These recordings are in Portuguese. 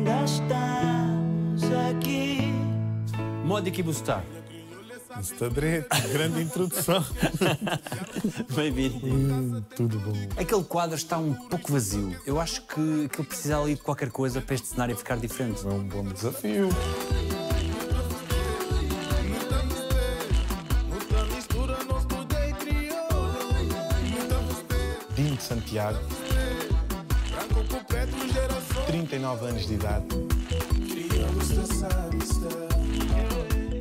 ainda estamos aqui. Módica e Bustar. Stadret, grande introdução. Bem-vindo. Hum, tudo bom. Aquele quadro está um pouco vazio. Eu acho que, que ele precisa ali de qualquer coisa para este cenário ficar diferente. É um bom desafio. Dinho de Santiago, 39 anos de idade.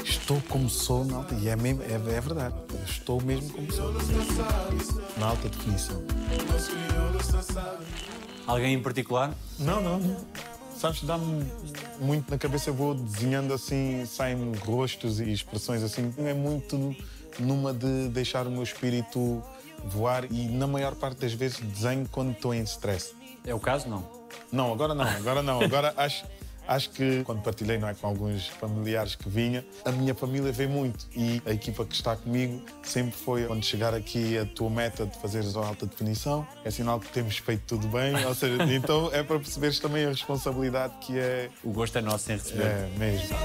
Estou como sou na alta, e é, mesmo, é, é verdade, estou mesmo como sou, na alta definição. Alguém em particular? Não, não, não. Sabes, dá-me muito na cabeça, eu vou desenhando assim, saem rostos e expressões assim. É muito numa de deixar o meu espírito voar e na maior parte das vezes desenho quando estou em stress. É o caso, não? Não, agora não, agora não. Agora acho, acho que quando partilhei não é, com alguns familiares que vinha, a minha família vê muito e a equipa que está comigo sempre foi quando chegar aqui a tua meta de fazeres a alta definição, é sinal que temos feito tudo bem, ou seja, então é para perceberes também a responsabilidade que é, O gosto é nosso em receber. é mesmo.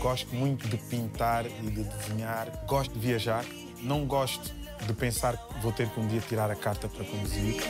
Gosto muito de pintar e de desenhar, gosto de viajar, não gosto de pensar que vou ter que um dia tirar a carta para conduzir.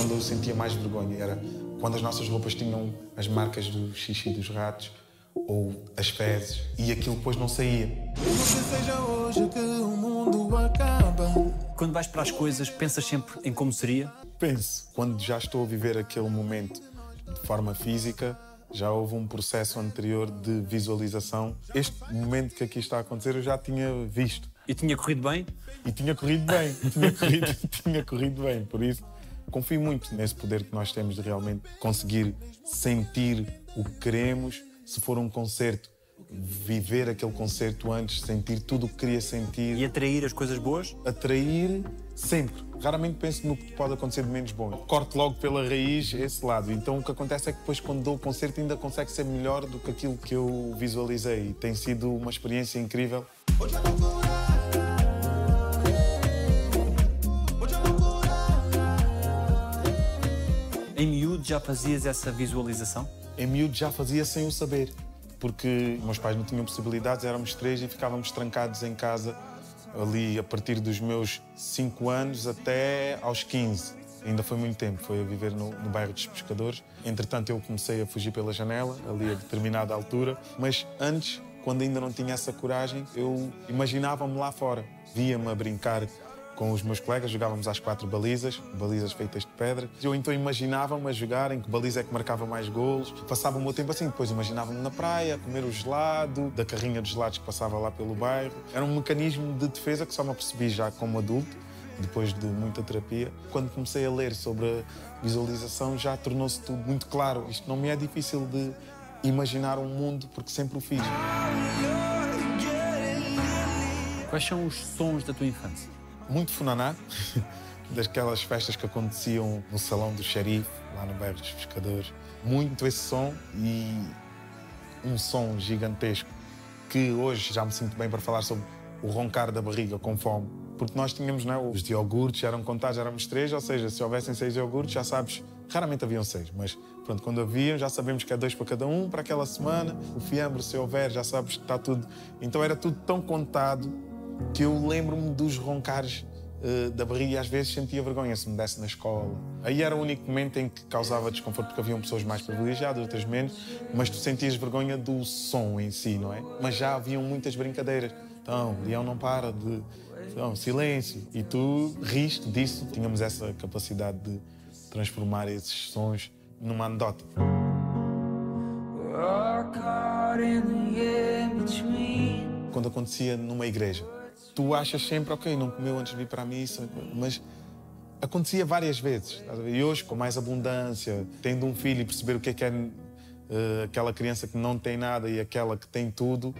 Onde eu sentia mais vergonha era quando as nossas roupas tinham as marcas do xixi dos ratos ou as fezes e aquilo depois não saía. Não que seja hoje que o mundo acaba. Quando vais para as coisas, pensas sempre em como seria? Penso, quando já estou a viver aquele momento de forma física, já houve um processo anterior de visualização. Este momento que aqui está a acontecer eu já tinha visto E tinha corrido bem? e tinha corrido bem, tinha corrido, tinha corrido bem, por isso confio muito nesse poder que nós temos de realmente conseguir sentir o que queremos, se for um concerto, viver aquele concerto antes, sentir tudo o que queria sentir E atrair as coisas boas? atrair sempre. Raramente penso no que pode acontecer de menos bom. Corto logo pela raiz esse lado. Então o que acontece é que depois, quando dou o concerto, ainda consegue ser melhor do que aquilo que eu visualizei. Tem sido uma experiência incrível. Em miúdo já fazias essa visualização? Em miúdo já fazia sem o saber. Porque meus pais não tinham possibilidades, éramos três e ficávamos trancados em casa ali a partir dos meus 5 anos até aos 15. Ainda foi muito tempo, foi a viver no, no bairro dos Pescadores. Entretanto, eu comecei a fugir pela janela, ali a determinada altura. Mas antes, quando ainda não tinha essa coragem, eu imaginava-me lá fora. Via-me a brincar com os meus colegas, jogávamos às quatro balizas, balizas feitas de pedra. Eu então imaginava-me a jogar em que baliza é que marcava mais golos. Passava o meu tempo assim, depois imaginava-me na praia, comer o gelado, da carrinha de gelados que passava lá pelo bairro. Era um mecanismo de defesa que só me apercebi já como adulto, depois de muita terapia. Quando comecei a ler sobre a visualização, já tornou-se tudo muito claro. Isto não me é difícil de imaginar um mundo, porque sempre o fiz. Quais são os sons da tua infância? Muito funaná, daquelas festas que aconteciam no salão do xerife, lá no bairro dos pescadores. Muito esse som e um som gigantesco que hoje já me sinto bem para falar sobre o roncar da barriga com fome. Porque nós tínhamos, não é, os iogurtes, eram contados, éramos três, ou seja, se houvessem seis iogurtes, já sabes, raramente haviam seis, mas pronto, quando haviam, já sabemos que é dois para cada um, para aquela semana. O fiambre, se houver, já sabes que está tudo. Então era tudo tão contado que eu lembro-me dos roncares eh, da barriga e às vezes sentia vergonha se me desse na escola. Aí era o único momento em que causava desconforto, porque haviam pessoas mais privilegiadas, outras menos, mas tu sentias vergonha do som em si, não é? Mas já haviam muitas brincadeiras. Então, Leão não para de. Então, silêncio. E tu riste disso. Tínhamos essa capacidade de transformar esses sons numa anedota. Quando acontecia numa igreja. Tu achas sempre, ok, não comeu antes de vir para a missa, mas acontecia várias vezes. E hoje, com mais abundância, tendo um filho e perceber o que é que é eh, aquela criança que não tem nada e aquela que tem tudo,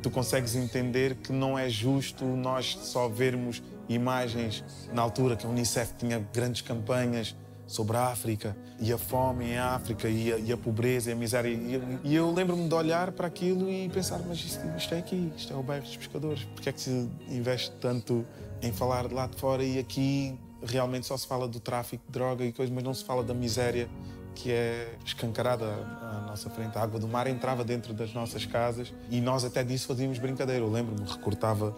tu consegues entender que não é justo nós só vermos imagens na altura que a Unicef tinha grandes campanhas sobre a África e a fome em África e a, e a pobreza e a miséria. E, e eu lembro-me de olhar para aquilo e pensar: mas isto, isto é aqui, isto é o bairro dos pescadores. Porque é que se investe tanto em falar de lá de fora e aqui realmente só se fala do tráfico de droga e coisas, mas não se fala da miséria que é escancarada à nossa frente. A água do mar entrava dentro das nossas casas e nós até disso fazíamos brincadeira. Eu lembro-me, recortava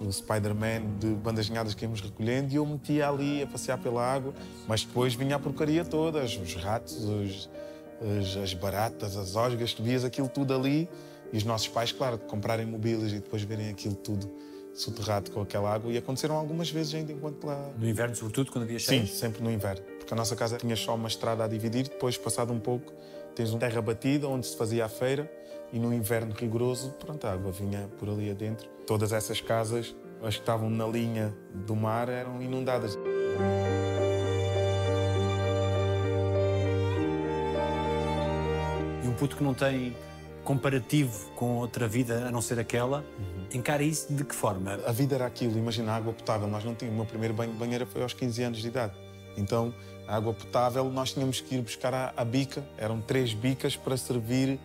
o Spider-Man de bandas linhadas que íamos recolhendo e eu metia ali a passear pela água, mas depois vinha a porcaria toda, os ratos, os, as, as baratas, as osgas, tu vias aquilo tudo ali e os nossos pais, claro, comprarem mobílias e depois verem aquilo tudo soterrado com aquela água e aconteceram algumas vezes ainda enquanto lá No inverno, sobretudo, quando havia Sim, cheios? sempre no inverno. Porque a nossa casa tinha só uma estrada a dividir, depois, passado um pouco, tens uma terra batida onde se fazia a feira e no inverno rigoroso, pronto, a água vinha por ali adentro. Todas essas casas, as que estavam na linha do mar, eram inundadas. E um puto que não tem comparativo com outra vida a não ser aquela, encara isso de que forma? A vida era aquilo, imagina a água potável. Nós não tínhamos, o meu primeiro banho de banheira foi aos 15 anos de idade. Então, a água potável, nós tínhamos que ir buscar à, à bica. Eram três bicas para servir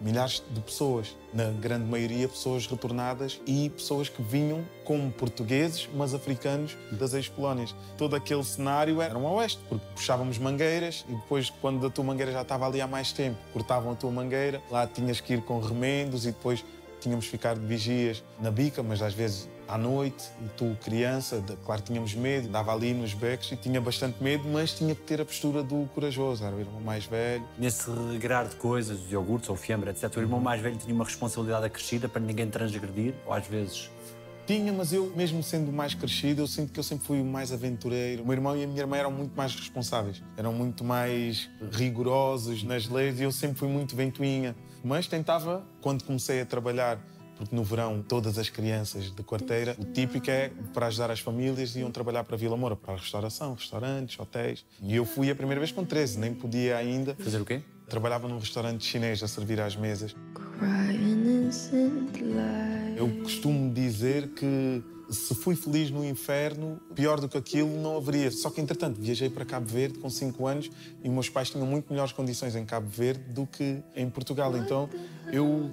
milhares de pessoas. Na grande maioria, pessoas retornadas e pessoas que vinham como portugueses, mas africanos das ex-colónias. Todo aquele cenário era um oeste, porque puxávamos mangueiras e depois, quando a tua mangueira já estava ali há mais tempo, cortavam a tua mangueira, lá tinhas que ir com remendos e depois tínhamos que ficar de vigias na bica, mas às vezes à noite, e tu, criança, claro, tínhamos medo, dava ali nos becos e tinha bastante medo, mas tinha que ter a postura do corajoso, era o irmão mais velho. Nesse regrar de coisas, de iogurtes ou fiambre, etc., o irmão mais velho tinha uma responsabilidade acrescida para ninguém transgredir, ou às vezes Tinha, mas eu, mesmo sendo mais crescido, eu sinto que eu sempre fui o mais aventureiro. O meu irmão e a minha irmã eram muito mais responsáveis, eram muito mais rigorosos nas leis e eu sempre fui muito ventoinha. Mas tentava, quando comecei a trabalhar, porque no verão todas as crianças de quarteira, o típico é para ajudar as famílias iam trabalhar para Vila Moura, para a restauração, restaurantes, hotéis. E eu fui a primeira vez com 13, nem podia ainda. fazer o quê? Trabalhava num restaurante chinês a servir às mesas. Eu costumo dizer que se fui feliz no inferno, pior do que aquilo não haveria. Só que, entretanto, viajei para Cabo Verde com 5 anos e meus pais tinham muito melhores condições em Cabo Verde do que em Portugal. Então, eu,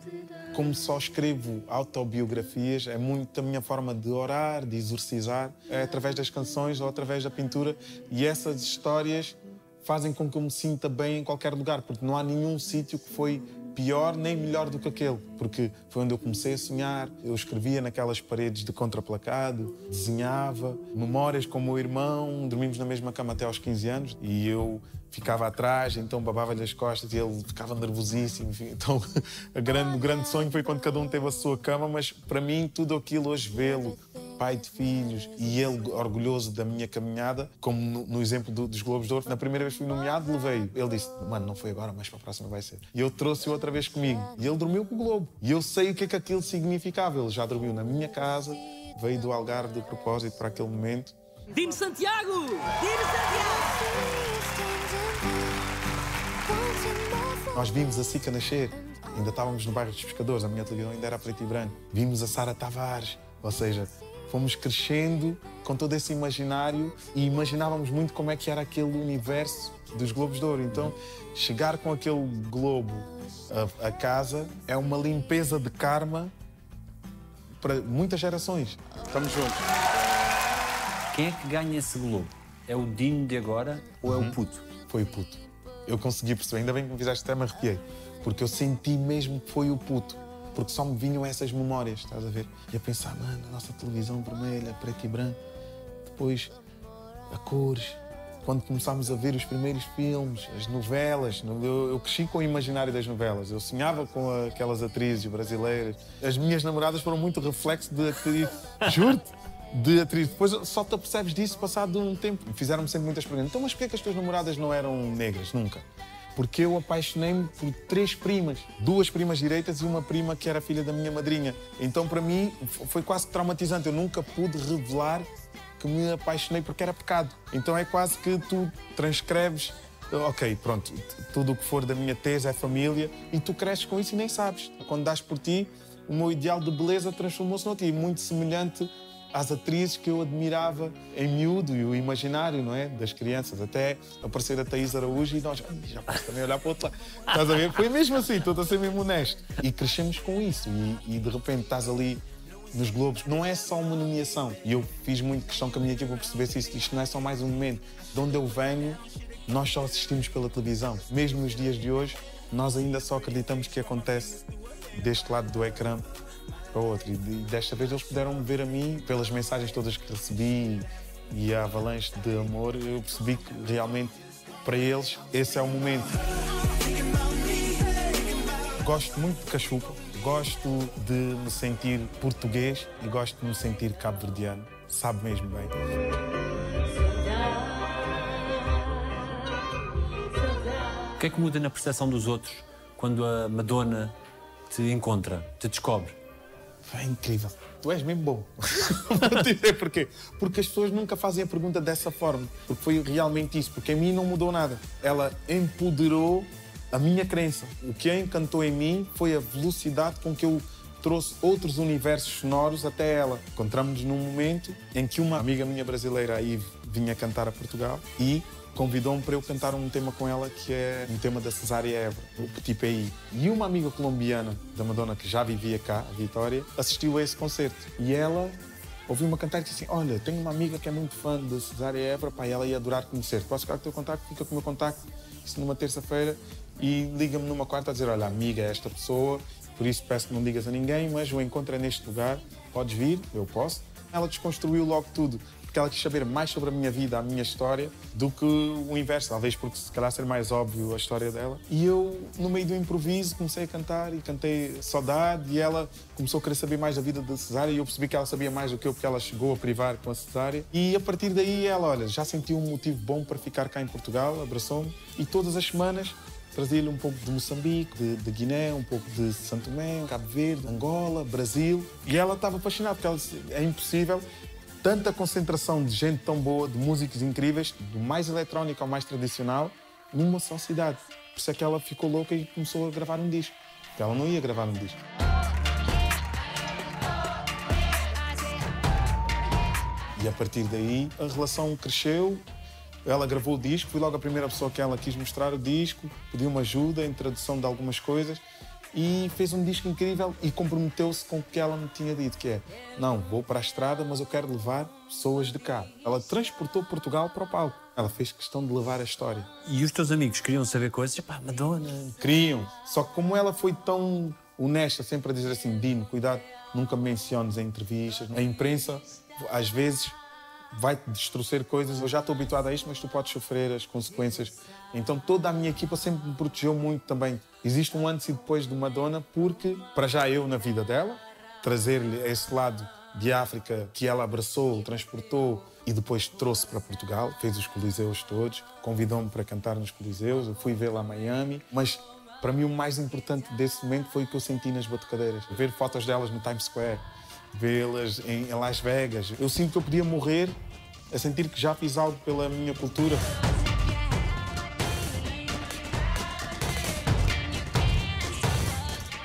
como só escrevo autobiografias, é muito a minha forma de orar, de exorcizar, é através das canções ou através da pintura. E essas histórias fazem com que eu me sinta bem em qualquer lugar, porque não há nenhum sítio que foi pior nem melhor do que aquele, porque foi onde eu comecei a sonhar. Eu escrevia naquelas paredes de contraplacado, desenhava memórias com o meu irmão, dormimos na mesma cama até aos 15 anos e eu ficava atrás, então babava-lhe as costas e ele ficava nervosíssimo. enfim. Então, o grande sonho foi quando cada um teve a sua cama, mas para mim tudo aquilo hoje vê-lo, pai de filhos, e ele orgulhoso da minha caminhada, como no, no exemplo do- dos Globos de Ouro, na primeira vez que fui nomeado, levei. Ele disse: Mano, não foi agora, mas para a próxima vai ser. E eu trouxe-o outra vez comigo. E ele dormiu com o Globo. E eu sei o que é que aquilo significava. Ele já dormiu na minha casa, veio do Algarve de propósito para aquele momento. Dino Santiago! Dino Nós vimos a Sica nascer, ainda estávamos no bairro dos Pescadores, a minha televisão ainda era preto e branco. Vimos a Sara Tavares, ou seja, fomos crescendo com todo esse imaginário e imaginávamos muito como é que era aquele universo dos Globos de Ouro. Então, chegar com aquele globo a, a casa é uma limpeza de karma para muitas gerações. Estamos juntos. Quem é que ganha esse globo? É o Dino de agora ou é o puto? Foi o puto. Eu consegui perceber, ainda bem que me fizeste até me arrepiei, porque eu senti mesmo que foi o puto. Porque só me vinham essas memórias, estás a ver? E a pensar, mano, a nossa televisão vermelha, preto e branco, depois a cores. Quando começámos a ver os primeiros filmes, as novelas, eu, eu cresci com o imaginário das novelas. Eu sonhava com aquelas atrizes brasileiras. As minhas namoradas foram muito reflexo de atriz. Juro-te! De atriz. Depois só te apercebes disso passado um tempo. Fizeram-me sempre muitas perguntas. Então, mas porquê que as tuas namoradas não eram negras? Nunca. Porque eu apaixonei-me por três primas. Duas primas direitas e uma prima que era filha da minha madrinha. Então, para mim, foi quase traumatizante. Eu nunca pude revelar que me apaixonei porque era pecado. Então, é quase que tu transcreves Ok, pronto, tudo o que for da minha tese é família e tu cresces com isso e nem sabes. Quando das por ti, o meu ideal de beleza transformou-se no ti, muito semelhante às atrizes que eu admirava em miúdo e o imaginário, não é? Das crianças. Até aparecer a Thaís Araújo e nós, "Ai, já posso também olhar para o outro lado. Estás a ver? Foi mesmo assim, estou a ser mesmo honesto. E crescemos com isso. E, e de repente estás ali nos Globos. Não é só uma nomeação. E eu fiz muito questão que a minha equipa percebesse isso. Isto não é só mais um momento. De onde eu venho, nós só assistimos pela televisão. Mesmo nos dias de hoje, nós ainda só acreditamos que acontece deste lado do ecrã para outro. E de- desta vez eles puderam me ver a mim, pelas mensagens todas que recebi e a avalanche de amor, eu percebi que realmente para eles esse é o momento. Gosto muito de cachupa, gosto de me sentir português e gosto de me sentir cabo-verdiano. Sabe mesmo bem. O que é que muda na percepção dos outros quando a Madonna te encontra, te descobre? É incrível. Tu és mesmo bom. Vou dizer porquê. Porque as pessoas nunca fazem a pergunta dessa forma. Porque foi realmente isso. Porque a mim não mudou nada. Ela empoderou a minha crença. O que a encantou em mim foi a velocidade com que eu trouxe outros universos sonoros até ela. Encontramos-nos num momento em que uma amiga minha brasileira aí vinha cantar a Portugal e convidou-me para eu cantar um tema com ela que é um tema da Cesária Évora, o Petit Pays. E uma amiga colombiana da Madonna que já vivia cá, a Vitória, assistiu a esse concerto. E ela ouviu-me cantar e disse assim, olha, tenho uma amiga que é muito fã de Cesária Évora, pá, ela ia adorar conhecer. Posso ficar com o teu contacto? Fica com o meu contacto. Isso numa terça-feira e liga-me numa quarta a dizer, olha, amiga é esta pessoa, por isso peço que não digas a ninguém, mas o encontro é neste lugar, podes vir? Eu posso. Ela desconstruiu logo tudo porque ela quis saber mais sobre a minha vida, a minha história, do que o inverso, talvez porque se calhar ser mais óbvio a história dela. E eu, no meio do improviso, comecei a cantar e cantei Saudade e ela começou a querer saber mais da vida da Cesária e eu percebi que ela sabia mais do que eu porque ela chegou a privar com a Cesária. E a partir daí ela, olha, já sentiu um motivo bom para ficar cá em Portugal, abraçou-me e todas as semanas trazia-lhe um pouco de Moçambique, de, de Guiné, um pouco de Santo Tomé, Cabo Verde, Angola, Brasil. E ela estava apaixonada porque ela disse, é impossível tanta concentração de gente tão boa, de músicos incríveis, do mais eletrónico ao mais tradicional, numa só cidade. Por isso é que ela ficou louca e começou a gravar um disco. Porque ela não ia gravar um disco. E a partir daí a relação cresceu. Ela gravou o disco, fui logo a primeira pessoa que ela quis mostrar o disco, pediu-me ajuda em tradução de algumas coisas e fez um disco incrível e comprometeu-se com o que ela me tinha dito, que é não, vou para a estrada, mas eu quero levar pessoas de cá. Ela transportou Portugal para o palco. Ela fez questão de levar a história. E os teus amigos queriam saber coisas? Pá, Madonna. Queriam. Só que como ela foi tão honesta, sempre a dizer assim, Dino, cuidado, nunca me menciones em entrevistas. A imprensa, às vezes, vai-te destruir coisas. Eu já estou habituado a isto, mas tu podes sofrer as consequências. Então toda a minha equipa sempre me protegeu muito também. Existe um antes e depois de Madonna, porque, para já eu na vida dela, trazer-lhe esse lado de África que ela abraçou, transportou e depois trouxe para Portugal, fez os coliseus todos, convidou-me para cantar nos coliseus, eu fui vê-la a Miami, mas para mim o mais importante desse momento foi o que eu senti nas batucadeiras, ver fotos delas no Times Square, vê-las em Las Vegas. Eu sinto que eu podia morrer a sentir que já fiz algo pela minha cultura.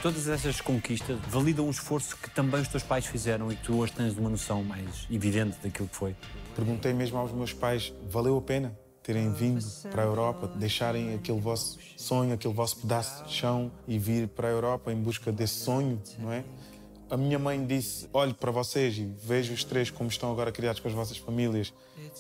Todas essas conquistas validam um esforço que também os teus pais fizeram e que tu hoje tens uma noção mais evidente daquilo que foi. Perguntei mesmo aos meus pais, valeu a pena terem vindo para a Europa, deixarem aquele vosso sonho, aquele vosso pedaço de chão e vir para a Europa em busca desse sonho, não é? A minha mãe disse, olhe para vocês e vejo os três como estão agora criados com as vossas famílias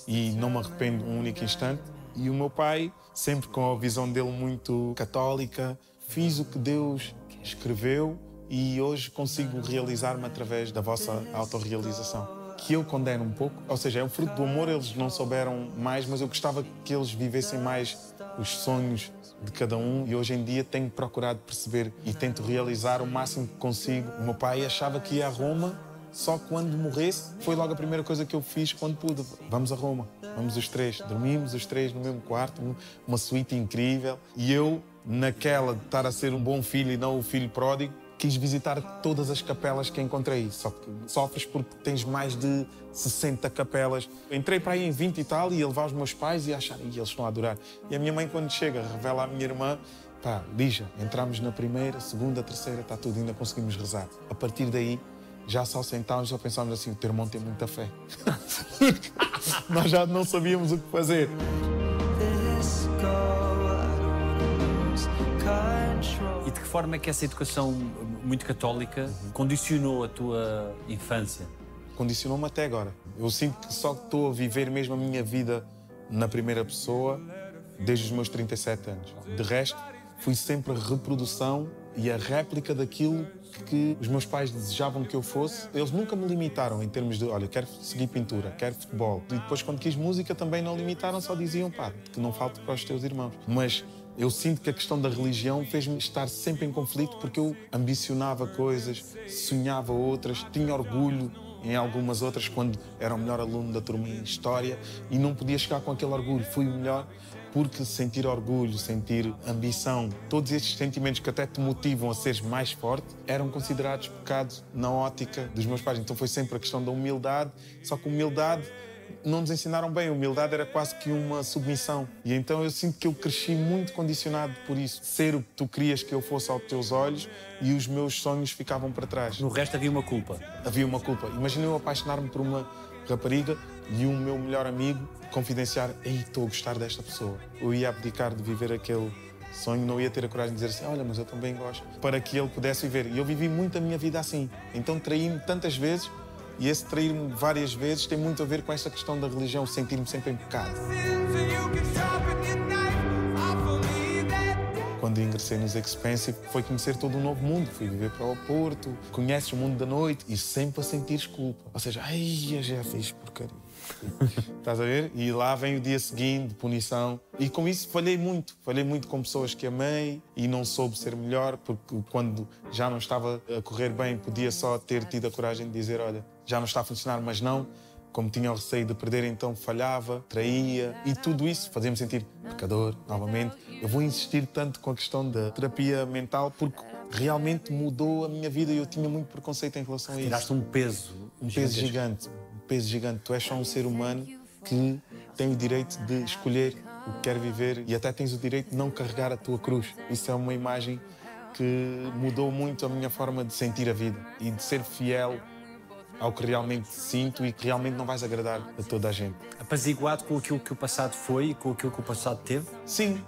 e não me arrependo um único instante. E o meu pai, sempre com a visão dele muito católica, fiz o que Deus escreveu e hoje consigo realizar-me através da vossa autorrealização. Que eu condeno um pouco, ou seja, é um fruto do amor, eles não souberam mais, mas eu gostava que eles vivessem mais os sonhos de cada um e hoje em dia tenho procurado perceber e tento realizar o máximo que consigo. O meu pai achava que ia a Roma só quando morresse. Foi logo a primeira coisa que eu fiz quando pude. Vamos a Roma, vamos os três. Dormimos os três no mesmo quarto, uma suíte incrível. E eu, naquela de estar a ser um bom filho e não o filho pródigo, quis visitar todas as capelas que encontrei. Só que sofres porque tens mais de 60 capelas. Entrei para aí em 20 e tal e ia levar os meus pais e achar, e eles estão a adorar. E a minha mãe, quando chega, revela à minha irmã, pá, Lígia, entramos na primeira, segunda, terceira, está tudo, ainda conseguimos rezar. A partir daí, já só sentámos, só pensávamos assim: o teu irmão tem muita fé. Nós já não sabíamos o que fazer. Forma é que essa educação muito católica condicionou a tua infância? Condicionou-me até agora. Eu sinto que só estou a viver mesmo a minha vida na primeira pessoa desde os meus 37 anos. De resto, fui sempre a reprodução e a réplica daquilo que os meus pais desejavam que eu fosse. Eles nunca me limitaram em termos de, olha, quero seguir pintura, quero futebol. E depois, quando quis música, também não limitaram, só diziam, pá, que não falte para os teus irmãos. Mas eu sinto que a questão da religião fez-me estar sempre em conflito porque eu ambicionava coisas, sonhava outras, tinha orgulho em algumas outras quando era o melhor aluno da turma em História e não podia chegar com aquele orgulho. Fui o melhor porque sentir orgulho, sentir ambição, todos estes sentimentos que até te motivam a seres mais forte, eram considerados pecados na ótica dos meus pais. Então foi sempre a questão da humildade, só que humildade não nos ensinaram bem. Humildade era quase que uma submissão. E então eu sinto que eu cresci muito condicionado por isso. Ser o que tu querias que eu fosse aos teus olhos e os meus sonhos ficavam para trás. No resto havia uma culpa. Havia uma culpa. Imagina eu apaixonar-me por uma rapariga e o meu melhor amigo confidenciar: Ei, estou a gostar desta pessoa. Eu ia abdicar de viver aquele sonho, não ia ter a coragem de dizer assim: Olha, mas eu também gosto. Para que ele pudesse viver. E eu vivi muito a minha vida assim. Então traí-me tantas vezes e esse trair-me várias vezes tem muito a ver com essa questão da religião, sentir-me sempre em pecado. Quando ingressei nos Expensive, foi conhecer todo um novo mundo. Fui viver para o Porto, conheces o mundo da noite e sempre a sentir culpa. Ou seja, ai, já fiz porcaria. Estás a ver? E lá vem o dia seguinte, punição. E com isso falhei muito. Falhei muito com pessoas que amei e não soube ser melhor, porque quando já não estava a correr bem, podia só ter tido a coragem de dizer: olha, já não está a funcionar, mas não. Como tinha o receio de perder, então falhava, traía e tudo isso fazia-me sentir pecador novamente. Eu vou insistir tanto com a questão da terapia mental porque realmente mudou a minha vida e eu tinha muito preconceito em relação a isso. Tiraste um peso. Um peso gigante, um peso gigante. Tu és só um ser humano que tem o direito de escolher o que quer viver e até tens o direito de não carregar a tua cruz. Isso é uma imagem que mudou muito a minha forma de sentir a vida e de ser fiel ao que realmente sinto e que realmente não vais agradar a toda a gente. Apaziguado com aquilo que o passado foi e com aquilo que o passado teve? Sim,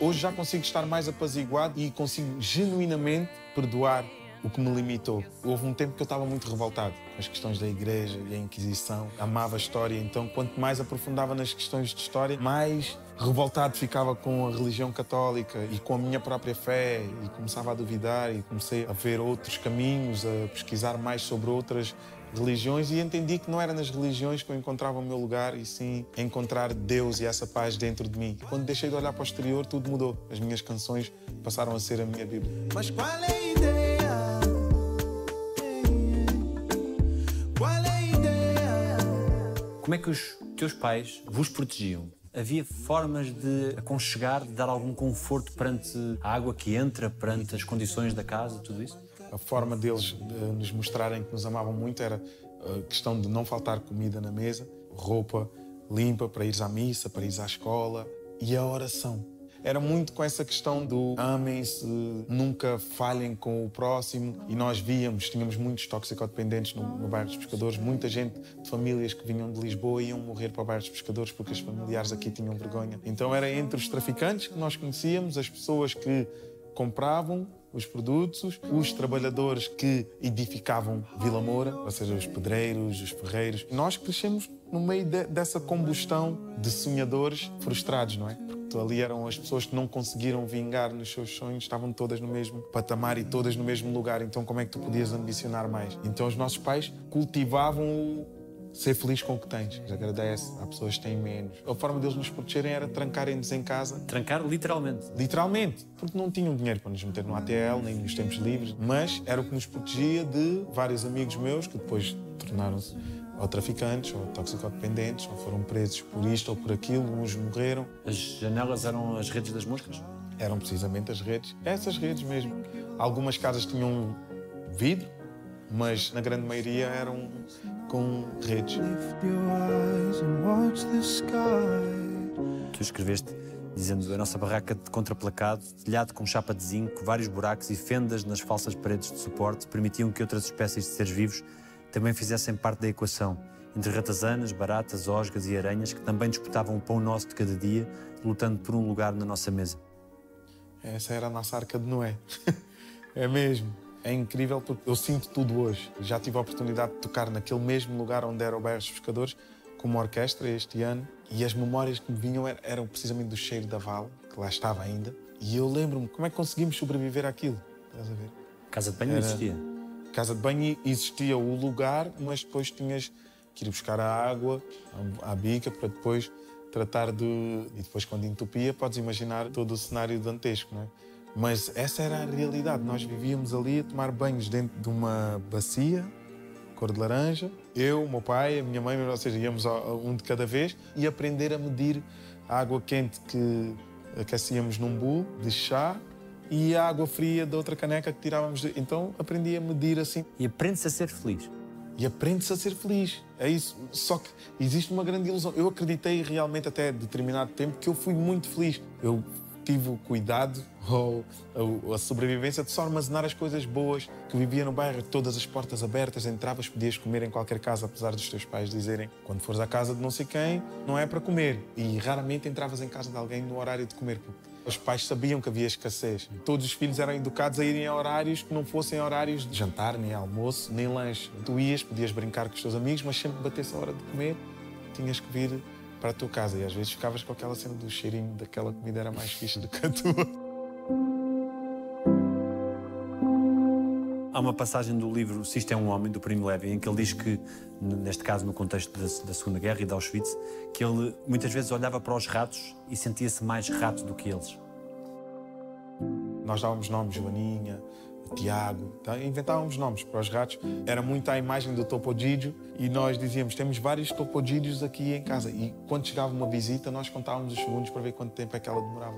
hoje já consigo estar mais apaziguado e consigo genuinamente perdoar o que me limitou. Houve um tempo que eu estava muito revoltado com as questões da igreja e a Inquisição. Amava a história, então quanto mais aprofundava nas questões de história, mais revoltado ficava com a religião católica e com a minha própria fé e começava a duvidar e comecei a ver outros caminhos, a pesquisar mais sobre outras religiões e entendi que não era nas religiões que eu encontrava o meu lugar e sim encontrar Deus e essa paz dentro de mim. Quando deixei de olhar para o exterior, tudo mudou. As minhas canções passaram a ser a minha Bíblia. Mas qual é a ideia? Qual é a ideia? Como é que os teus pais vos protegiam? Havia formas de aconchegar, de dar algum conforto perante a água que entra, perante as condições da casa, tudo isso? A forma deles de nos mostrarem que nos amavam muito era a questão de não faltar comida na mesa, roupa limpa para ires à missa, para ires à escola e a oração. Era muito com essa questão do amem-se, nunca falhem com o próximo. E nós víamos, tínhamos muitos toxicodependentes no, no bairro dos pescadores, muita gente de famílias que vinham de Lisboa iam morrer para o bairro dos pescadores porque os familiares aqui tinham vergonha. Então era entre os traficantes que nós conhecíamos, as pessoas que compravam os produtos, os trabalhadores que edificavam Vila Moura, ou seja, os pedreiros, os ferreiros. Nós crescemos no meio de- dessa combustão de sonhadores frustrados, não é? Porque ali eram as pessoas que não conseguiram vingar nos seus sonhos, estavam todas no mesmo patamar e todas no mesmo lugar. Então, como é que tu podias ambicionar mais? Então, os nossos pais cultivavam ser feliz com o que tens. Agradece. Há pessoas que têm menos. A forma deles nos protegerem era trancarem-nos em casa Trancar literalmente. Literalmente, porque não tinham dinheiro para nos meter no ATL, nem nos tempos livres, mas era o que nos protegia de vários amigos meus que depois tornaram-se ou traficantes, ou toxicodependentes, ou foram presos por isto ou por aquilo, uns morreram. As janelas eram as redes das moscas? Eram precisamente as redes, essas redes mesmo. Algumas casas tinham vidro, mas na grande maioria eram com redes. Tu escreveste dizendo a nossa barraca de contraplacado, telhado com chapa de zinco, vários buracos e fendas nas falsas paredes de suporte permitiam que outras espécies de seres vivos também fizessem parte da equação, entre ratazanas, baratas, osgas e aranhas que também disputavam o pão nosso de cada dia, lutando por um lugar na nossa mesa. Essa era a nossa arca de Noé. é mesmo. É incrível porque eu sinto tudo hoje. Já tive a oportunidade de tocar naquele mesmo lugar onde era o Bairro dos Pescadores, com uma orquestra este ano, e as memórias que me vinham er- eram precisamente do cheiro da vala, que lá estava ainda. E eu lembro-me como é que conseguimos sobreviver àquilo. Estás a ver? Casa de banho não Era- existia. Casa de banho existia o lugar, mas depois tinhas que ir buscar a água à bica para depois tratar de. E depois, quando entupia, podes imaginar todo o cenário dantesco, não é? Mas essa era a realidade. Nós vivíamos ali a tomar banhos dentro de uma bacia, cor de laranja. Eu, o meu pai, a minha mãe, ou seja, íamos um de cada vez e aprender a medir a água quente que aquecíamos num bule de chá e a água fria da outra caneca que tirávamos. De... Então aprendi a medir assim E aprende-se a ser feliz. e aprende-se a ser feliz. É isso. Só que existe uma grande ilusão. Eu acreditei realmente até determinado tempo que eu fui muito feliz. Eu tive o cuidado ou a- sobrevivência de só armazenar as coisas boas que vivia no bairro, todas as portas abertas, entravas, podias comer em qualquer casa, apesar dos teus pais dizerem quando fores à casa de não sei quem, não é para comer. E raramente entravas em casa de alguém no horário de comer. porque Os pais sabiam que havia escassez. Todos os filhos eram educados a irem a horários que não fossem horários de jantar, nem almoço, nem lanche. Tu ias, podias brincar com os teus amigos, mas sempre batesse a hora de comer, tinhas que vir para a tua casa. E às vezes ficavas com aquela cena do cheirinho daquela comida era mais fixe do que a tua. Há uma passagem do livro Se Isto é um Homem, do Primo Levi, em que ele diz que, neste caso no contexto da, da Segunda Guerra e de Auschwitz, que ele muitas vezes olhava para os ratos e sentia-se mais rato do que eles. Nós dávamos nomes, Joaninha, Tiago, tá? inventávamos nomes para os ratos. Era muito a imagem do Topodídio e nós dizíamos: temos vários Topodídios aqui em casa. E quando chegava uma visita, nós contávamos os segundos para ver quanto tempo é que ela demorava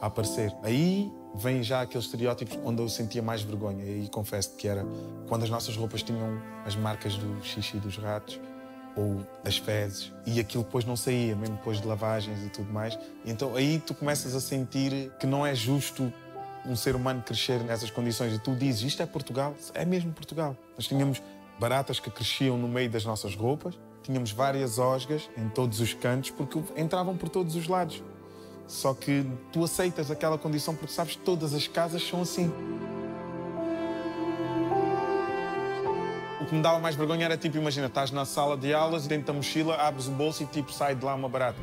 a aparecer. Aí vem já aqueles estereótipos onde eu sentia mais vergonha. E confesso que era quando as nossas roupas tinham as marcas do xixi dos ratos ou as fezes e aquilo depois não saía, mesmo depois de lavagens e tudo mais. Então aí tu começas a sentir que não é justo um ser humano crescer nessas condições e tu dizes isto é Portugal, é mesmo Portugal. Nós tínhamos baratas que cresciam no meio das nossas roupas, tínhamos várias osgas em todos os cantos porque entravam por todos os lados. Só que tu aceitas aquela condição porque sabes que todas as casas são assim. O que me dava mais vergonha era tipo, imagina, estás na sala de aulas e dentro da mochila abres o bolso e tipo sai de lá uma barata.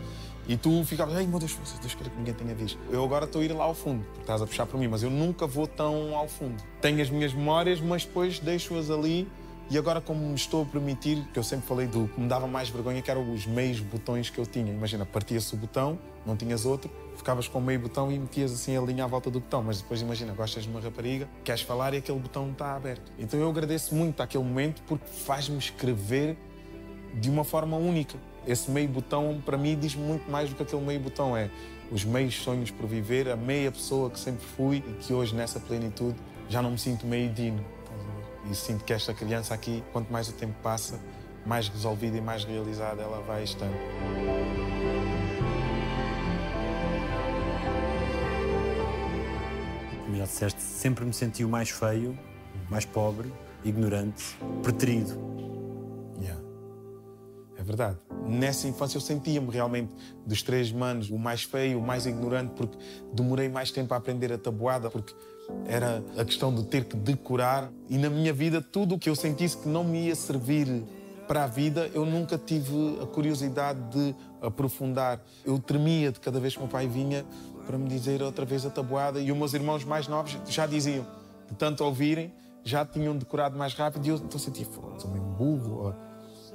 E tu ficavas, ai meu Deus, Deus queira que ninguém tenha visto. Eu agora estou a ir lá ao fundo, porque estás a puxar por mim, mas eu nunca vou tão ao fundo. Tenho as minhas memórias, mas depois deixo-as ali. E agora, como me estou a permitir, que eu sempre falei do que me dava mais vergonha, que eram os meios botões que eu tinha. Imagina, partia-se o botão, não tinhas outro, ficavas com o meio botão e metias assim a linha à volta do botão. Mas depois, imagina, gostas de uma rapariga, queres falar e aquele botão está aberto. Então eu agradeço muito aquele momento porque faz-me escrever de uma forma única. Esse meio botão, para mim, diz muito mais do que aquele meio botão é. Os meios sonhos por viver, a meia pessoa que sempre fui e que hoje, nessa plenitude, já não me sinto meio ver? E sinto que esta criança aqui, quanto mais o tempo passa, mais resolvida e mais realizada ela vai estando. Como já disseste, sempre me senti o mais feio, mais pobre, ignorante, preterido. Yeah. É verdade. Nessa infância eu sentia-me realmente dos três manos o mais feio, o mais ignorante, porque demorei mais tempo a aprender a tabuada, porque era a questão de ter que decorar. E na minha vida, tudo o que eu sentisse que não me ia servir para a vida, eu nunca tive a curiosidade de aprofundar. Eu tremia de cada vez que o meu pai vinha para me dizer outra vez a tabuada, e os meus irmãos mais novos já diziam, de tanto ouvirem, já tinham decorado mais rápido, e eu estou a sentir, "Foda, sou mesmo burro.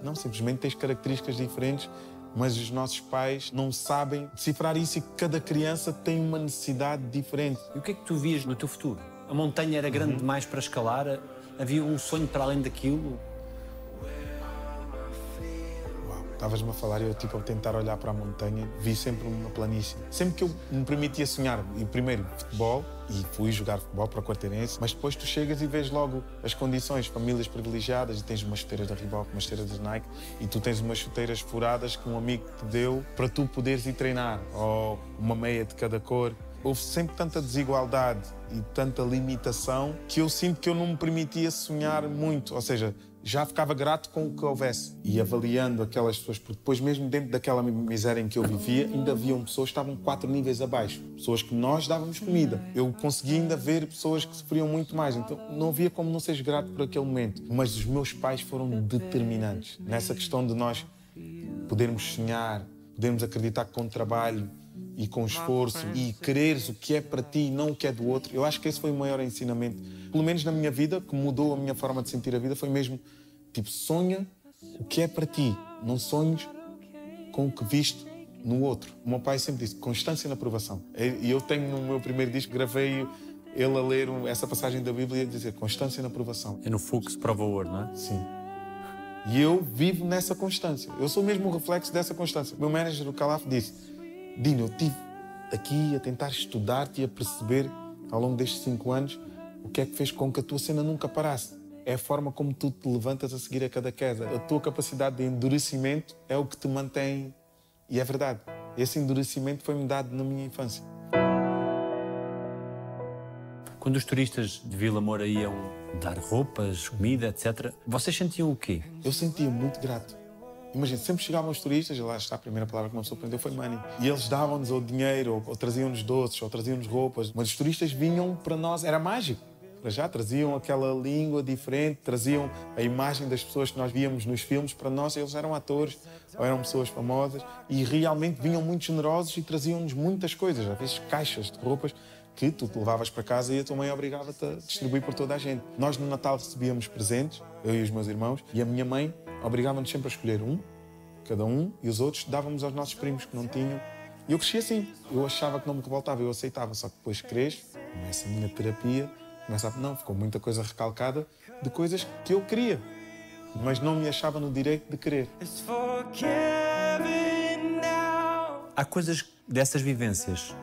Não, simplesmente tens características diferentes, mas os nossos pais não sabem decifrar isso e cada criança tem uma necessidade diferente. E o que é que tu vias no teu futuro? A montanha era grande demais para escalar? Havia um sonho para além daquilo? Estavas-me a falar e eu, tipo, a tentar olhar para a montanha, vi sempre uma planície. Sempre que eu me permitia sonhar, e primeiro futebol, e fui jogar futebol para o Quarteirense, mas depois tu chegas e vês logo as condições, famílias privilegiadas, e tens umas chuteiras da Reebok, umas chuteiras da Nike, e tu tens umas chuteiras furadas que um amigo te deu para tu poderes ir treinar, ou uma meia de cada cor. Houve sempre tanta desigualdade e tanta limitação que eu sinto que eu não me permitia sonhar muito. Ou seja, já ficava grato com o que houvesse. E avaliando aquelas pessoas, porque depois, mesmo dentro daquela miséria em que eu vivia, ainda haviam pessoas que estavam quatro níveis abaixo. Pessoas que nós dávamos comida. Eu conseguia ainda ver pessoas que sofriam muito mais. Então não havia como não seres grato por aquele momento. Mas os meus pais foram determinantes nessa questão de nós podermos sonhar, podermos acreditar que com trabalho e com esforço e quereres o que é para ti e não o que é do outro. Eu acho que esse foi o maior ensinamento, pelo menos na minha vida, que mudou a minha forma de sentir a vida, foi mesmo tipo sonha o que é para ti, não sonhes com o que viste no outro. O meu pai sempre disse constância na aprovação. E eu tenho no meu primeiro disco gravei ele a ler essa passagem da Bíblia e a dizer constância na aprovação. É no fogo que se prova o ouro, não é? Sim. E eu vivo nessa constância. Eu sou mesmo um reflexo dessa constância. O meu manager, o Calaf, disse: Dino, eu estive aqui a tentar estudar-te e a perceber ao longo destes cinco anos o que é que fez com que a tua cena nunca parasse. É a forma como tu te levantas a seguir a cada queda. A tua capacidade de endurecimento é o que te mantém. E é verdade. Esse endurecimento foi-me dado na minha infância. Quando os turistas de Vila Moura iam dar roupas, comida, etc., vocês sentiam o quê? Eu sentia muito grato. Imagina, sempre chegavam os turistas, e lá está a primeira palavra que me surpreendeu foi money. E eles davam-nos ou dinheiro, ou, ou traziam-nos doces, ou traziam-nos roupas. Mas os turistas vinham para nós, era mágico. Para já traziam aquela língua diferente, traziam a imagem das pessoas que nós víamos nos filmes para nós. Eles eram atores ou eram pessoas famosas e realmente vinham muito generosos e traziam-nos muitas coisas, às vezes caixas de roupas que tu te levavas para casa e a tua mãe obrigava-te a distribuir por toda a gente. Nós no Natal recebíamos presentes, eu e os meus irmãos, e a minha mãe obrigava-nos sempre a escolher um, cada um, e os outros dávamos aos nossos primos que não tinham. E eu cresci assim. Eu achava que não me revoltava, eu aceitava. Só que depois cresço, começa a minha terapia, começa a. Não, ficou muita coisa recalcada de coisas que eu queria, mas não me achava no direito de querer. Há coisas dessas vivências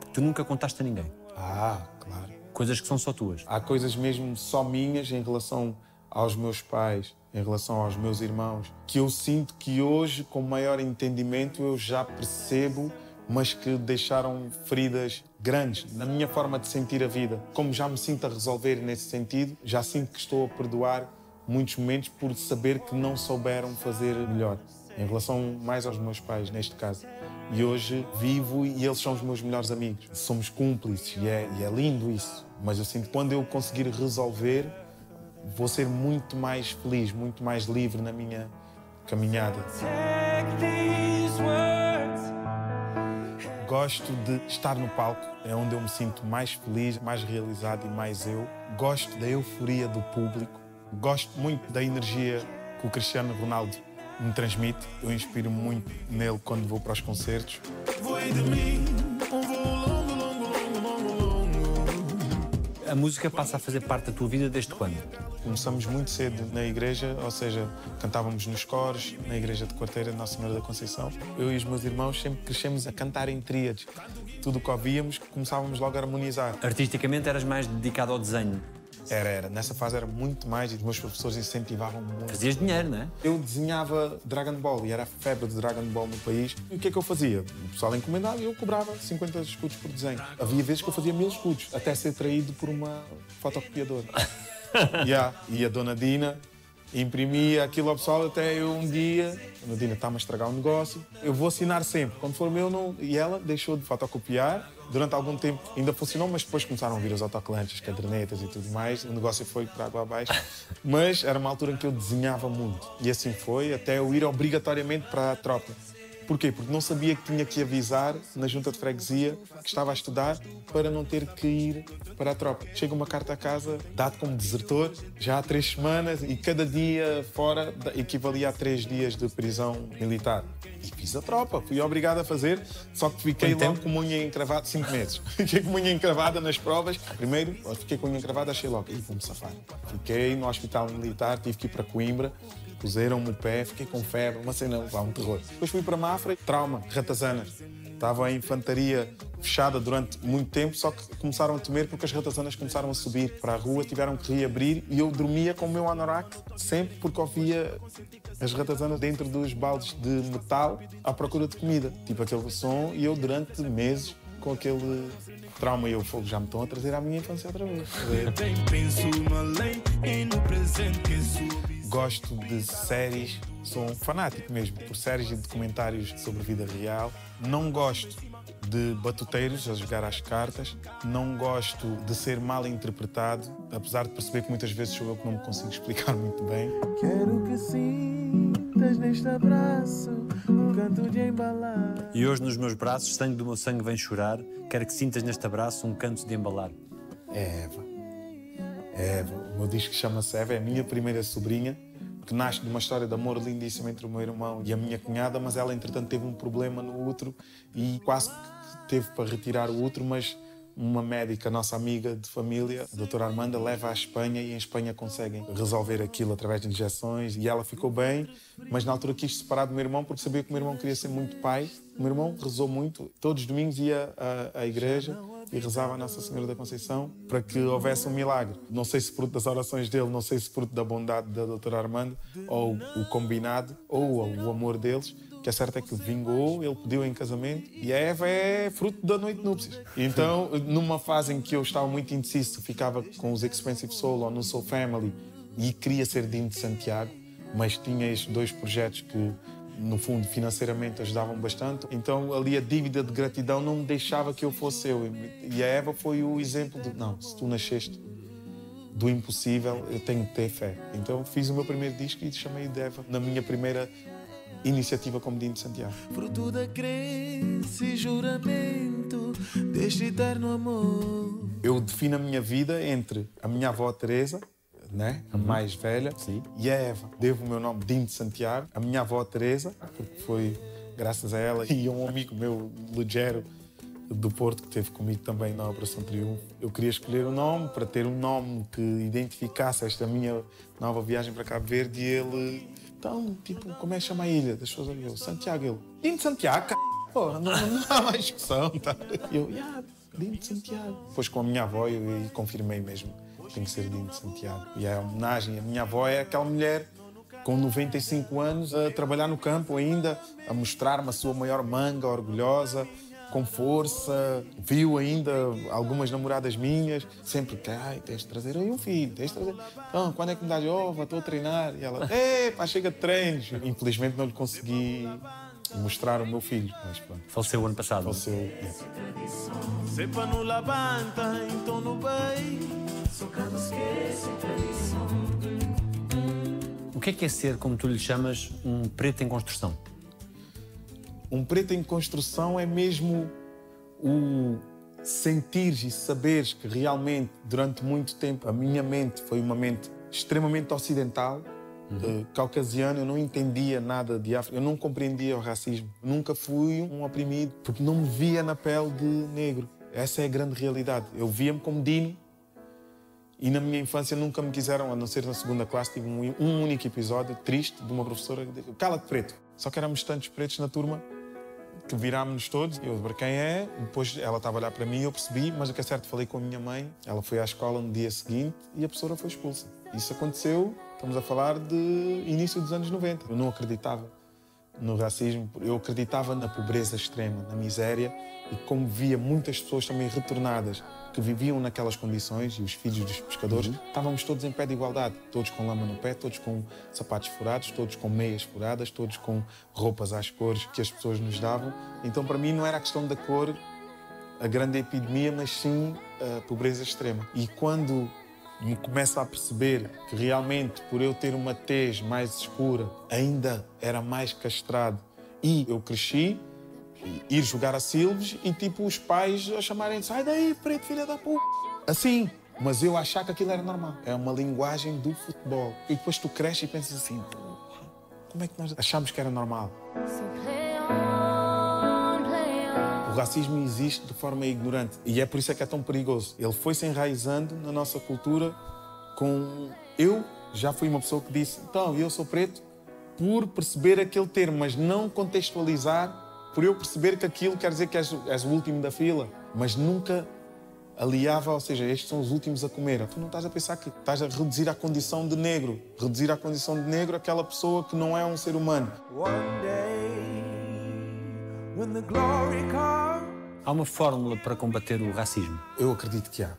que tu nunca contaste a ninguém. Ah, claro. Coisas que são só tuas. Há coisas mesmo só minhas em relação aos meus pais, em relação aos meus irmãos, que eu sinto que hoje, com maior entendimento, eu já percebo, mas que deixaram feridas grandes na minha forma de sentir a vida. Como já me sinto a resolver nesse sentido, já sinto que estou a perdoar muitos momentos por saber que não souberam fazer melhor. Em relação mais aos meus pais, neste caso. E hoje vivo e eles são os meus melhores amigos. Somos cúmplices e é, e é lindo isso. Mas eu sinto que quando eu conseguir resolver, vou ser muito mais feliz, muito mais livre na minha caminhada. Gosto de estar no palco, é onde eu me sinto mais feliz, mais realizado e mais eu. Gosto da euforia do público. Gosto muito da energia que o Cristiano Ronaldo me transmite. Eu inspiro muito nele quando vou para os concertos. Voei de mim um voo A música passa a fazer parte da tua vida desde quando? Começamos muito cedo na igreja, ou seja, cantávamos nos coros, na igreja de quarteira de Nossa Senhora da Conceição. Eu e os meus irmãos sempre crescemos a cantar em tríades. Tudo o que ouvíamos, começávamos logo a harmonizar. Artisticamente eras mais dedicado ao desenho. Era, era. Nessa fase era muito mais e os meus professores incentivavam muito. Fazias dinheiro, não é? Eu desenhava Dragon Ball e era a febre de Dragon Ball no país. E o que é que eu fazia? O pessoal encomendava e eu cobrava 50 escudos por desenho. Havia vezes que eu fazia mil escudos, até ser traído por uma fotocopiadora. yeah. E a dona Dina imprimia aquilo ao pessoal até eu um dia. Dona Dina está-me a estragar o negócio. Eu vou assinar sempre. Quando for meu, não. E ela deixou de fotocopiar. Durante algum tempo ainda funcionou, mas depois começaram a vir os autocolantes, as cadernetas e tudo mais. O negócio foi para água abaixo. Mas era uma altura em que eu desenhava muito. E assim foi, até eu ir obrigatoriamente para a tropa. Porquê? Porque não sabia que tinha que avisar na junta de freguesia que estava a estudar para não ter que ir para a tropa. Chega uma carta a casa, dado como desertor, já há três semanas e cada dia fora equivalia a três dias de prisão militar. E fiz a tropa, fui obrigado a fazer, só que fiquei Quanto logo com unha encravada, cinco meses. fiquei com unha encravada nas provas. Primeiro, fiquei com unha encravada, achei logo, "Ih, vou-me safar. Fiquei no hospital militar, tive que ir para Coimbra, puseram-me o pé, fiquei com febre, uma cena, vá, um terror. Depois fui para Mafra, trauma, ratazanas. Estava a infantaria fechada durante muito tempo, só que começaram a temer porque as ratazanas começaram a subir para a rua, tiveram que reabrir e eu dormia com o meu anorak sempre porque ouvia as ratazanas dentro dos baldes de metal à procura de comida. Tipo aquele som e eu durante meses com aquele trauma e eu fogo já me estão a trazer à minha infância outra vez. Gosto de séries, sou um fanático mesmo por séries e documentários sobre vida real. Não gosto de batuteiros a jogar às cartas. Não gosto de ser mal interpretado, apesar de perceber que muitas vezes sou eu que não me consigo explicar muito bem. Quero que sintas neste abraço um canto de embalar. E hoje nos meus braços, sangue do meu sangue vem chorar. Quero que sintas neste abraço um canto de embalar. É Eva. É Eva. O meu disco chama-se Eva, é a minha primeira sobrinha, que nasce de uma história de amor lindíssima entre o meu irmão e a minha cunhada, mas ela, entretanto, teve um problema no útero e quase que teve para retirar o útero, mas uma médica, nossa amiga de família, a doutora Armanda, leva à Espanha e em Espanha conseguem resolver aquilo através de injeções e ela ficou bem, mas na altura quis separar do meu irmão porque sabia que o meu irmão queria ser muito pai. O meu irmão rezou muito, todos os domingos ia à, à igreja e rezava a Nossa Senhora da Conceição para que houvesse um milagre. Não sei se fruto das orações dele, não sei se fruto da bondade da doutora Armanda, ou o combinado, ou o amor deles, que é certo é que vingou, ele pediu em casamento e a Eva é fruto da noite de núpcias. Então, numa fase em que eu estava muito indeciso, ficava com os Expensive Soul ou no Soul Family e queria ser Dino de Santiago, mas tinha estes dois projetos que, no fundo, financeiramente ajudavam bastante. Então, ali a dívida de gratidão não me deixava que eu fosse eu. E a Eva foi o exemplo de: não, se tu nasceste do impossível, eu tenho que ter fé. Então, fiz o meu primeiro disco e chamei de Eva na minha primeira iniciativa como Dino de Santiago. Fruto da crença e juramento deste eterno amor. Eu defino a minha vida entre a minha avó Teresa, né, a mais velha, Sim. e a Eva. Devo o meu nome Dino de Santiago, a minha avó Teresa, porque foi graças a ela e a um amigo meu, Lugero, do Porto, que esteve comigo também na Operação Triunfo. Eu queria escolher um nome para ter um nome que identificasse esta minha nova viagem para Cabo Verde e ele. Então, tipo, como é que chama a ilha? Das pessoas ali, eu, Santiago, ele. De Santiago, c... Não, não há mais discussão, tá? Eu, yeah, Dino de Santiago. Depois com a minha avó eu, eu confirmei mesmo. Tem que ser Dino de Santiago. E é a homenagem. A minha avó é aquela mulher com 95 anos a trabalhar no campo ainda, a mostrar-me a sua maior manga orgulhosa, com força. Viu ainda algumas namoradas minhas, sempre que, ai, tens de trazer aí um filho, tens de trazer. Então, quando é que me dás ova? Estou a treinar. E ela, epá, chega de treinos. Infelizmente não lhe consegui mostrar o meu filho, mas pronto. Faleceu o ano passado. Faleceu. tradição. O que é que é ser, como tu lhe chamas, um preto em construção? Um preto em construção é mesmo o sentir e saberes que realmente, durante muito tempo, a minha mente foi uma mente extremamente ocidental, eh, caucasiana. Eu não entendia nada de África, eu não compreendia o racismo. Nunca fui um oprimido, porque não me via na pele de negro. Essa é a grande realidade. Eu via-me como Dino, e na minha infância nunca me quiseram, a não ser na segunda classe, tive um, um único episódio triste de uma professora que disse, cala-te preto. Só que éramos tantos pretos na turma que virámos-nos todos. Eu para quem é, depois ela estava a olhar para mim eu percebi, mas o que é certo, falei com a minha mãe. Ela foi à escola no dia seguinte e a professora foi expulsa. Isso aconteceu, estamos a falar de início dos anos 90. Eu não acreditava no racismo, eu acreditava na pobreza extrema, na miséria e como via muitas pessoas também retornadas que viviam naquelas condições e os filhos dos pescadores, estávamos todos em pé de igualdade, todos com lama no pé, todos com sapatos furados, todos com meias furadas, todos com roupas às cores que as pessoas nos davam. Então para mim não era a questão da cor a grande epidemia, mas sim a pobreza extrema. E quando me começo a perceber que realmente, por eu ter uma tez mais escura, ainda era mais castrado. E eu cresci, ir jogar a Silves e tipo os pais a chamarem sai daí, preto, filha da puta. Assim. Mas eu achar que aquilo era normal. É uma linguagem do futebol. E depois tu cresces e pensas assim, "Porra, como é que nós achamos que era normal? Racismo existe de forma ignorante e é por isso é que é tão perigoso. Ele foi se enraizando na nossa cultura com... Eu já fui uma pessoa que disse, então, eu sou preto por perceber aquele termo, mas não contextualizar por eu perceber que aquilo quer dizer que és, és o último da fila, mas nunca aliava, ou seja, estes são os últimos a comer. Tu não estás a pensar que estás a reduzir a condição de negro, reduzir a condição de negro aquela pessoa que não é um ser humano. One day, Há uma fórmula para combater o racismo. Eu acredito que há.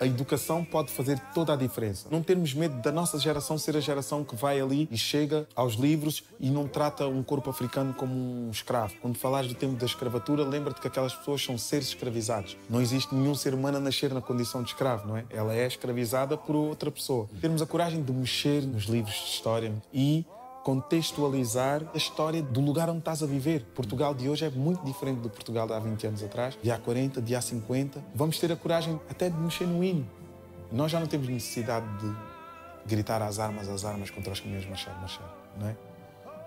A educação pode fazer toda a diferença. Não termos medo da nossa geração ser a geração que vai ali e chega aos livros e não trata um corpo africano como um escravo. Quando falares do tempo da escravatura, lembra-te que aquelas pessoas são seres escravizados. Não existe nenhum ser humano a nascer na condição de escravo, não é? Ela é escravizada por outra pessoa. Termos a coragem de mexer nos livros de história e contextualizar a história do lugar onde estás a viver. Portugal de hoje é muito diferente do Portugal de há 20 anos atrás, de há 40, de há 50. Vamos ter a coragem até de mexer no hino. Nós já não temos necessidade de gritar às armas, às armas contra os caminhões Machado Machado, não é?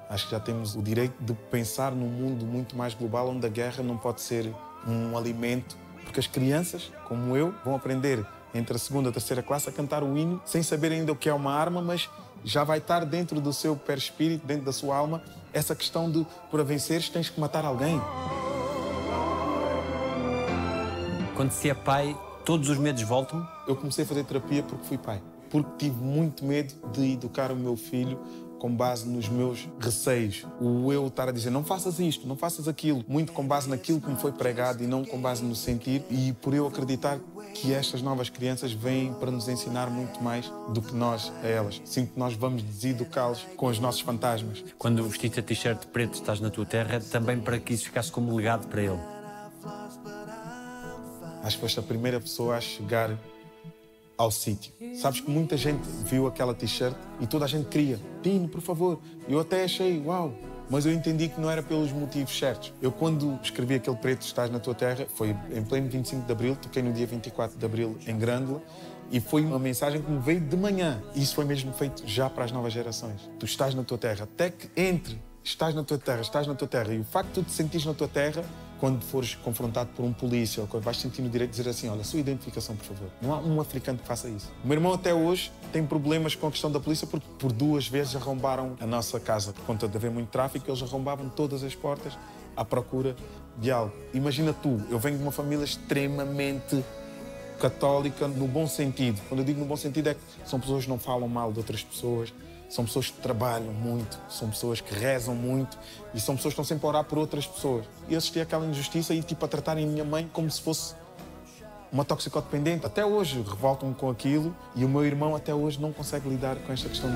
Acho que já temos o direito de pensar num mundo muito mais global onde a guerra não pode ser um alimento, porque as crianças, como eu, vão aprender entre a segunda e a terceira classe a cantar o hino sem saber ainda o que é uma arma, mas já vai estar dentro do seu perispírito, dentro da sua alma, essa questão de para venceres tens que matar alguém. Quando se é pai, todos os medos voltam? Eu comecei a fazer terapia porque fui pai. Porque tive muito medo de educar o meu filho com base nos meus receios. O eu estar a dizer não faças isto, não faças aquilo, muito com base naquilo que me foi pregado e não com base no sentir. E por eu acreditar que estas novas crianças vêm para nos ensinar muito mais do que nós a elas. Sinto que nós vamos deseducá-los com os nossos fantasmas. Quando vestiste a t-shirt preto estás na tua terra, também para que isso ficasse como legado para ele. Acho que foste a primeira pessoa a chegar ao sítio. Sabes que muita gente viu aquela t-shirt e toda a gente queria. Tino, por favor. Eu até achei, uau. Mas eu entendi que não era pelos motivos certos. Eu, quando escrevi aquele preto Estás na Tua Terra, foi em pleno 25 de Abril, toquei no dia 24 de Abril em Grândola, e foi uma mensagem que me veio de manhã. E isso foi mesmo feito já para as novas gerações. Tu estás na tua terra, até que entre, estás na tua terra, estás na tua terra. E o facto de te sentires na tua terra, quando fores confrontado por um polícia, ou vais sentir no direito de dizer assim: olha, sua identificação, por favor. Não há um africano que faça isso. O meu irmão, até hoje, tem problemas com a questão da polícia porque por duas vezes arrombaram a nossa casa. Por conta de haver muito tráfico, eles arrombavam todas as portas à procura de algo. Imagina tu, eu venho de uma família extremamente católica no bom sentido. Quando eu digo no bom sentido é que são pessoas que não falam mal de outras pessoas, são pessoas que trabalham muito, são pessoas que rezam muito e são pessoas que estão sempre a orar por outras pessoas. E eu assisti àquela injustiça e tipo a tratarem minha mãe como se fosse uma toxicodependente. Até hoje revoltam-me com aquilo e o meu irmão até hoje não consegue lidar com esta questão.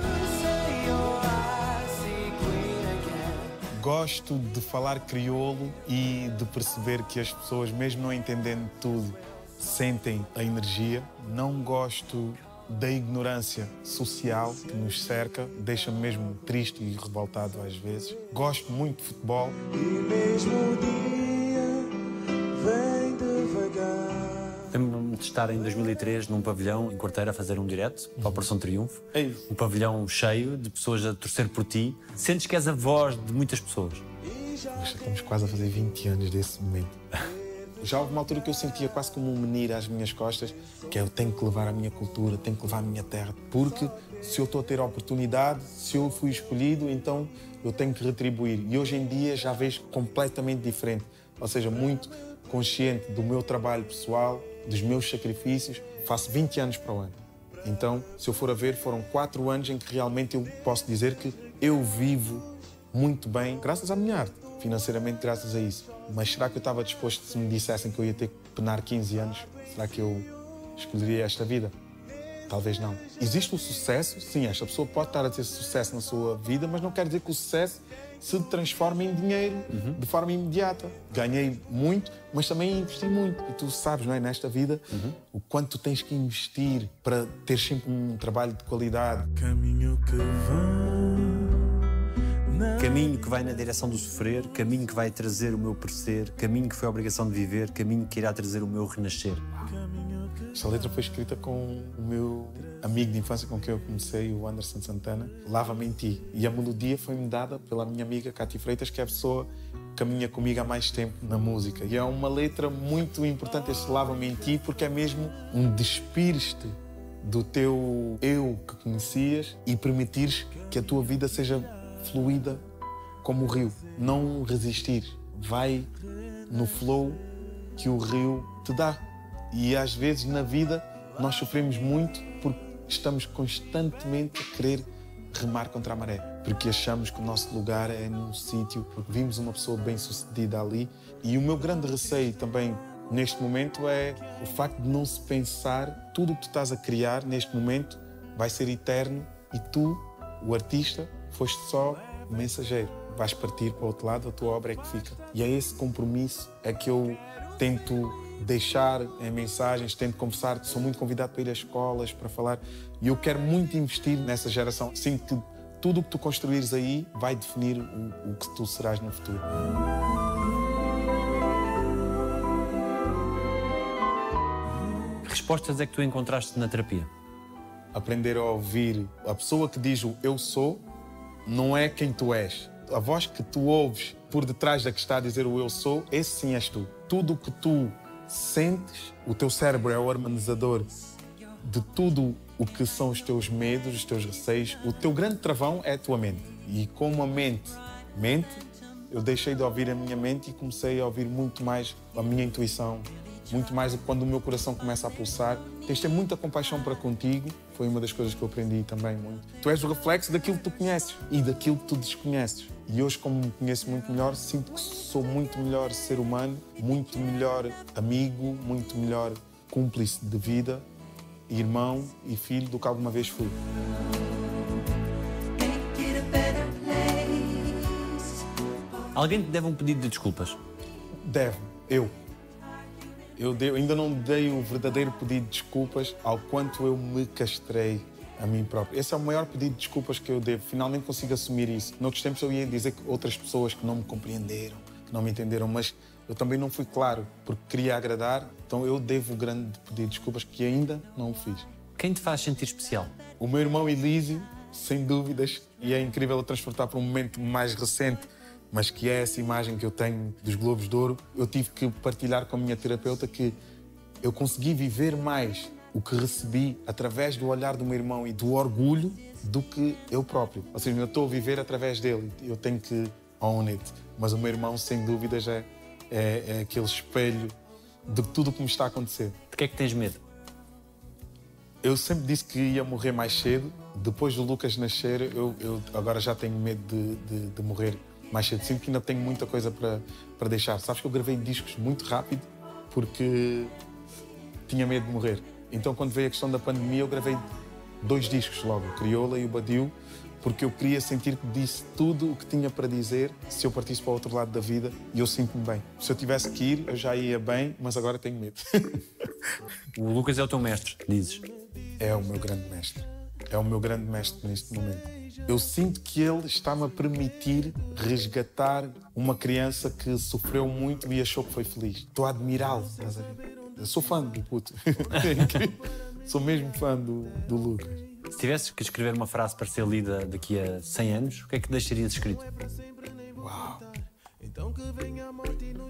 Gosto de falar crioulo e de perceber que as pessoas, mesmo não entendendo tudo, sentem a energia. Não gosto da ignorância social que nos cerca, deixa-me mesmo triste e revoltado às vezes. Gosto muito de futebol. E mesmo o dia vem devagar. Lembro-me de estar em 2003 num pavilhão em Quarteira a fazer um direto para a Operação Triunfo. Ei. Um pavilhão cheio de pessoas a torcer por ti. Sentes que és a voz de muitas pessoas. Nós já estamos quase a fazer 20 anos desse momento. Já houve uma altura que eu sentia quase como um menir às minhas costas, que é eu tenho que levar a minha cultura, tenho que levar a minha terra, porque se eu estou a ter a oportunidade, se eu fui escolhido, então eu tenho que retribuir. E hoje em dia já vejo completamente diferente, ou seja, muito consciente do meu trabalho pessoal, dos meus sacrifícios. Faço 20 anos para o ano. Então, se eu for a ver, foram quatro anos em que realmente eu posso dizer que eu vivo muito bem, graças à minha arte, financeiramente graças a isso. Mas será que eu estava disposto, se me dissessem que eu ia ter que penar 15 anos, será que eu escolheria esta vida? Talvez não. Existe o sucesso, sim, esta pessoa pode estar a ter sucesso na sua vida, mas não quer dizer que o sucesso se transforme em dinheiro de forma imediata. Ganhei muito, mas também investi muito. E tu sabes, não é, nesta vida, o quanto tu tens que investir para ter sempre um trabalho de qualidade. Caminho que vem. Caminho que vai na direção do sofrer, caminho que vai trazer o meu parecer, caminho que foi a obrigação de viver, caminho que irá trazer o meu renascer. Esta letra foi escrita com o meu amigo de infância com quem eu comecei, o Anderson Santana, Lava-me em Ti. E a melodia foi-me dada pela minha amiga Cátia Freitas, que é a pessoa que caminha comigo há mais tempo na música. E é uma letra muito importante, este Lava-me em Ti, porque é mesmo um despires-te do teu eu que conhecias e permitires que a tua vida seja fluida como o rio. Não resistir. Vai no flow que o rio te dá. E às vezes na vida nós sofremos muito porque estamos constantemente a querer remar contra a maré. Porque achamos que o nosso lugar é num sítio, porque vimos uma pessoa bem sucedida ali. E o meu grande receio também neste momento é o facto de não se pensar tudo o que tu estás a criar neste momento vai ser eterno e tu, o artista, foste só mensageiro. Vais partir para o outro lado, a tua obra é que fica. E é esse compromisso é que eu tento deixar em mensagens, tento conversar, sou muito convidado para ir às escolas, para falar. E eu quero muito investir nessa geração. Sinto que tudo o que tu construires aí vai definir o, o que tu serás no futuro. Que respostas é que tu encontraste na terapia? aprender a ouvir a pessoa que diz o eu sou não é quem tu és. A voz que tu ouves por detrás da que está a dizer o eu sou, esse sim és tu. Tudo o que tu sentes, o teu cérebro é o harmonizador de tudo o que são os teus medos, os teus receios. O teu grande travão é a tua mente. E como a mente mente, eu deixei de ouvir a minha mente e comecei a ouvir muito mais a minha intuição, muito mais quando o meu coração começa a pulsar. Tens de ter muita compaixão para contigo, foi uma das coisas que eu aprendi também muito. Tu és o reflexo daquilo que tu conheces e daquilo que tu desconheces. E hoje, como me conheço muito melhor, sinto que sou muito melhor ser humano, muito melhor amigo, muito melhor cúmplice de vida, irmão e filho do que alguma vez fui. Alguém te deve um pedido de desculpas. Deve, eu. Eu, dei- eu ainda não dei o verdadeiro pedido de desculpas ao quanto eu me castrei a mim próprio. Esse é o maior pedido de desculpas que eu devo. Finalmente consigo assumir isso. Noutros tempos eu ia dizer que outras pessoas que não me compreenderam, que não me entenderam, mas eu também não fui claro, porque queria agradar. Então eu devo o grande pedido de desculpas que ainda não o fiz. Quem te faz sentir especial? O meu irmão Elísio, sem dúvidas, e é incrível transportar para um momento mais recente, mas que é essa imagem que eu tenho dos Globos de Ouro. Eu tive que partilhar com a minha terapeuta que eu consegui viver mais o que recebi através do olhar do meu irmão e do orgulho do que eu próprio. Ou seja, eu estou a viver através dele, eu tenho que own it. Mas o meu irmão, sem dúvidas, é, é, é aquele espelho de tudo o que me está a acontecer. De que é que tens medo? Eu sempre disse que ia morrer mais cedo. Depois do Lucas nascer, eu, eu agora já tenho medo de, de- de morrer mais cedo. Sinto que ainda tenho muita coisa para, para deixar. Sabes que eu gravei discos muito rápido porque tinha medo de morrer. Então, quando veio a questão da pandemia, eu gravei dois discos logo, o Crioula e o Badiu, porque eu queria sentir que disse tudo o que tinha para dizer se eu partisse para o outro lado da vida e eu sinto-me bem. Se eu tivesse que ir, eu já ia bem, mas agora tenho medo. O Lucas é o teu mestre, dizes. é o meu grande mestre. É o meu grande mestre neste momento. Eu sinto que ele está-me a permitir resgatar uma criança que sofreu muito e achou que foi feliz. Estou a admirá-lo, estás a ver? Eu sou fã do puto. É sou mesmo fã do, do Lucas. Se tivesses que escrever uma frase para ser lida daqui a 100 anos, o que é que deixarias escrito?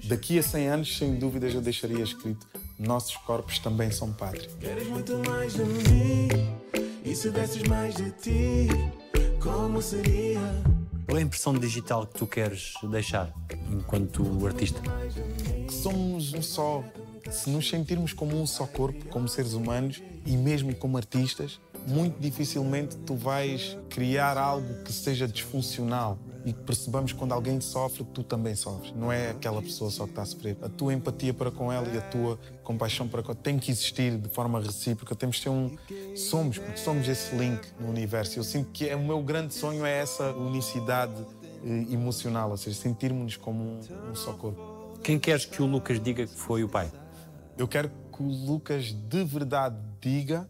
Daqui a 100 anos, sem dúvidas, eu deixaria escrito: Nossos corpos também são pátria. Queres muito mais de mim? E se desses mais de ti, como seria? Qual é a impressão digital que tu queres deixar enquanto artista? que somos um só. Se nos sentirmos como um só corpo, como seres humanos e mesmo como artistas, muito dificilmente tu vais criar algo que seja disfuncional e que percebamos que quando alguém sofre, tu também sofres. Não é aquela pessoa só que está a sofrer. A tua empatia para com ela e a tua compaixão para com ela tem que existir de forma recíproca. Temos que ter um. Somos, porque somos esse link no universo. Eu sinto que é, o meu grande sonho é essa unicidade eh, emocional, ou seja, sentirmos-nos como um, um só corpo. Quem queres que o Lucas diga que foi o pai? Eu quero que o Lucas de verdade diga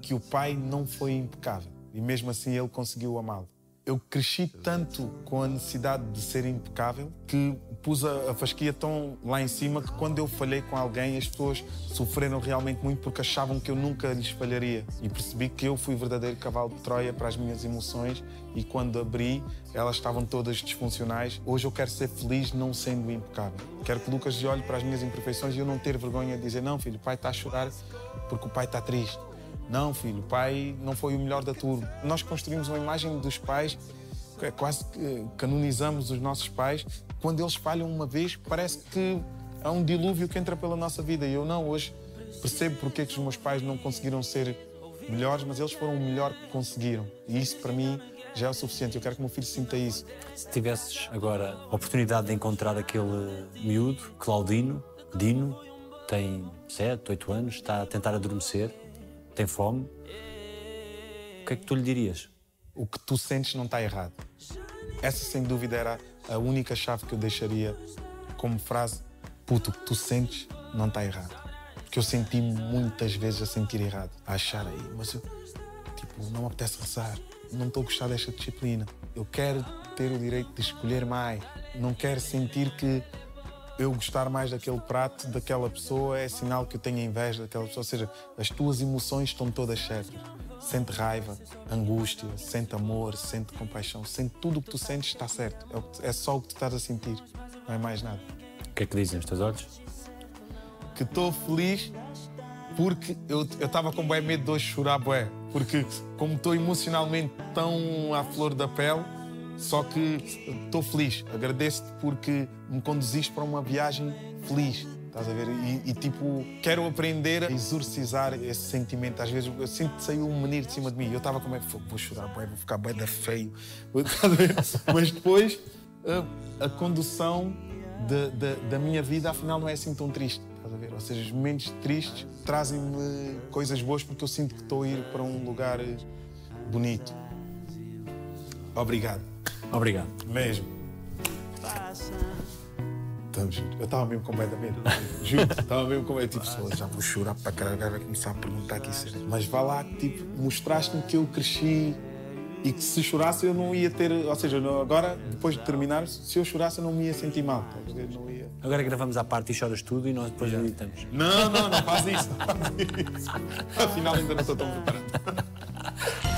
que o pai não foi impecável e mesmo assim ele conseguiu amá-lo. Eu cresci tanto com a necessidade de ser impecável que pus a, a fasquia tão lá em cima que quando eu falhei com alguém as pessoas sofreram realmente muito porque achavam que eu nunca lhes falharia. E percebi que eu fui verdadeiro cavalo de Troia para as minhas emoções e quando abri elas estavam todas disfuncionais. Hoje eu quero ser feliz não sendo impecável. Quero que Lucas olhe para as minhas imperfeições e eu não ter vergonha de dizer não filho, o pai está a chorar porque o pai está triste. Não, filho, o pai não foi o melhor da turma. Nós construímos uma imagem dos pais, é quase que canonizamos os nossos pais. Quando eles falham uma vez, parece que há um dilúvio que entra pela nossa vida. E eu não, hoje percebo porque é que os meus pais não conseguiram ser melhores, mas eles foram o melhor que conseguiram. E isso, para mim, já é o suficiente. Eu quero que o meu filho sinta isso. Se tivesses agora a oportunidade de encontrar aquele miúdo, Claudino, Dino tem 7, 8 anos, está a tentar adormecer, tem fome. O que é que tu lhe dirias? O que tu sentes não está errado. Essa, sem dúvida, era a única chave que eu deixaria como frase. Puto, o que tu sentes não está errado. Porque eu senti muitas vezes a sentir errado, a achar aí, mas eu, tipo, não me apetece rezar, não estou a gostar desta disciplina. Eu quero ter o direito de escolher mais. Não quero sentir que eu gostar mais daquele prato, daquela pessoa, é sinal que eu tenho inveja daquela pessoa. Ou seja, as tuas emoções estão todas certas. Sente raiva, angústia, sente amor, sente compaixão, sente tudo o que tu sentes está certo. É É só o que tu estás a sentir, não é mais nada. O que é que dizem os teus olhos? Que estou feliz porque eu estava com bem medo de hoje chorar, bué. Porque como estou emocionalmente tão à flor da pele, só que estou feliz. Agradeço-te porque me conduziste para uma viagem feliz. Estás a ver? E, e, tipo, quero aprender a exorcizar esse sentimento. Às vezes eu sinto que saiu um menino de cima de mim. Eu estava com medo, "Fogo, vou chorar, bué, vou ficar bem da feio. Mas depois a, a condução de- de- da minha vida, afinal, não é assim tão triste. Estás a ver? Ou seja, os momentos tristes trazem-me coisas boas porque eu sinto que estou a ir para um lugar bonito. Obrigado. Obrigado. Mesmo. Estamos juntos. Eu estava mesmo com medo da medo. Juro, estava mesmo com medo. Tipo, só, já vou chorar para caralho, agora vai começar a perguntar aqui. sério. Mas vá lá, tipo, mostraste-me que eu cresci e que se chorasse eu não ia ter. Ou seja, não- agora, depois de terminar, se eu chorasse eu não me ia sentir mal. Não ia. Agora gravamos à parte e choras tudo e nós depois editamos. Não, não, não faz isso. Não faz isso. Afinal, ainda não estou tão preparado.